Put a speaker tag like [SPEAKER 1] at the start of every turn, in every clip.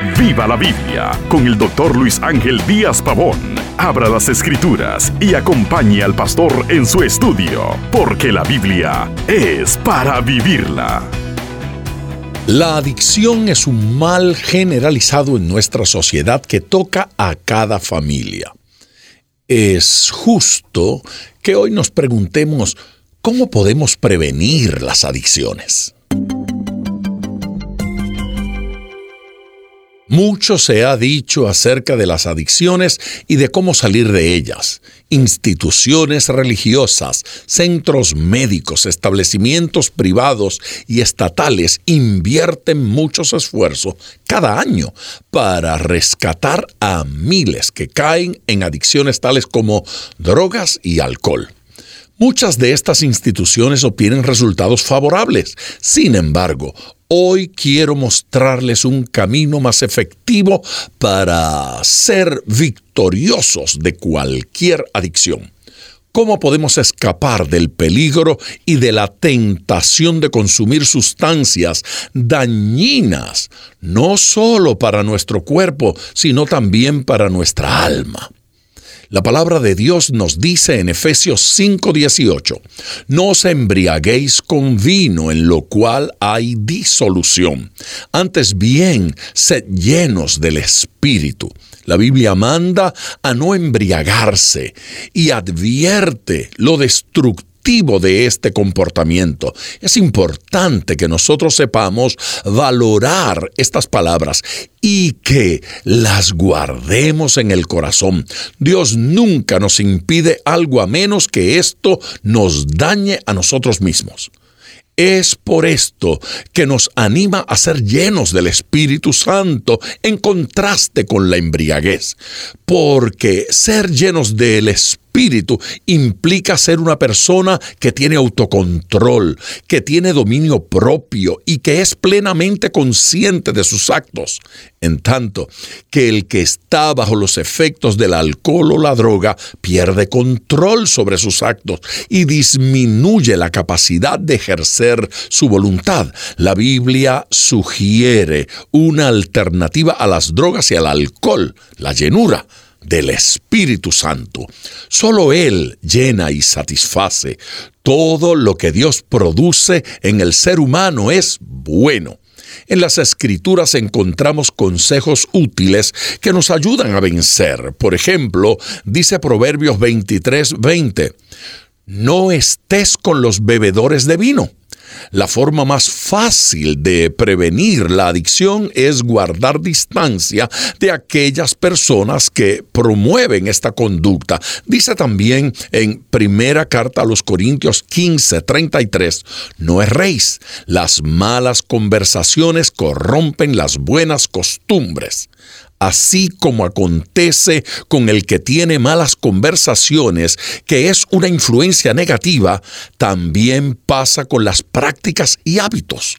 [SPEAKER 1] Viva la Biblia con el doctor Luis Ángel Díaz Pavón. Abra las escrituras y acompañe al pastor en su estudio, porque la Biblia es para vivirla.
[SPEAKER 2] La adicción es un mal generalizado en nuestra sociedad que toca a cada familia. Es justo que hoy nos preguntemos cómo podemos prevenir las adicciones. Mucho se ha dicho acerca de las adicciones y de cómo salir de ellas. Instituciones religiosas, centros médicos, establecimientos privados y estatales invierten muchos esfuerzos cada año para rescatar a miles que caen en adicciones tales como drogas y alcohol. Muchas de estas instituciones obtienen resultados favorables. Sin embargo, Hoy quiero mostrarles un camino más efectivo para ser victoriosos de cualquier adicción. ¿Cómo podemos escapar del peligro y de la tentación de consumir sustancias dañinas, no solo para nuestro cuerpo, sino también para nuestra alma? La palabra de Dios nos dice en Efesios 5:18, no os embriaguéis con vino en lo cual hay disolución, antes bien, sed llenos del Espíritu. La Biblia manda a no embriagarse y advierte lo destructivo de este comportamiento. Es importante que nosotros sepamos valorar estas palabras y que las guardemos en el corazón. Dios nunca nos impide algo a menos que esto nos dañe a nosotros mismos. Es por esto que nos anima a ser llenos del Espíritu Santo en contraste con la embriaguez, porque ser llenos del Espíritu espíritu implica ser una persona que tiene autocontrol, que tiene dominio propio y que es plenamente consciente de sus actos. En tanto que el que está bajo los efectos del alcohol o la droga pierde control sobre sus actos y disminuye la capacidad de ejercer su voluntad. La Biblia sugiere una alternativa a las drogas y al alcohol, la llenura del Espíritu Santo. Solo Él llena y satisface. Todo lo que Dios produce en el ser humano es bueno. En las escrituras encontramos consejos útiles que nos ayudan a vencer. Por ejemplo, dice Proverbios 23, 20, no estés con los bebedores de vino la forma más fácil de prevenir la adicción es guardar distancia de aquellas personas que promueven esta conducta. Dice también en primera carta a los Corintios 15, 33, no erréis, las malas conversaciones corrompen las buenas costumbres así como acontece con el que tiene malas conversaciones, que es una influencia negativa, también pasa con las prácticas y hábitos.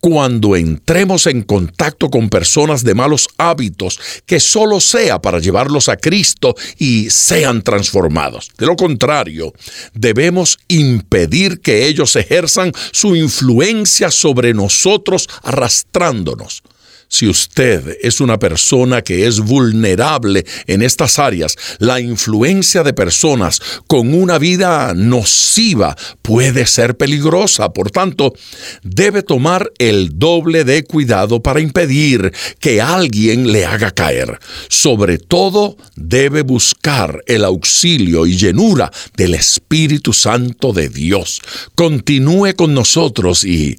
[SPEAKER 2] Cuando entremos en contacto con personas de malos hábitos, que solo sea para llevarlos a Cristo y sean transformados. De lo contrario, debemos impedir que ellos ejerzan su influencia sobre nosotros arrastrándonos. Si usted es una persona que es vulnerable en estas áreas, la influencia de personas con una vida nociva puede ser peligrosa. Por tanto, debe tomar el doble de cuidado para impedir que alguien le haga caer. Sobre todo, debe buscar el auxilio y llenura del Espíritu Santo de Dios. Continúe con nosotros y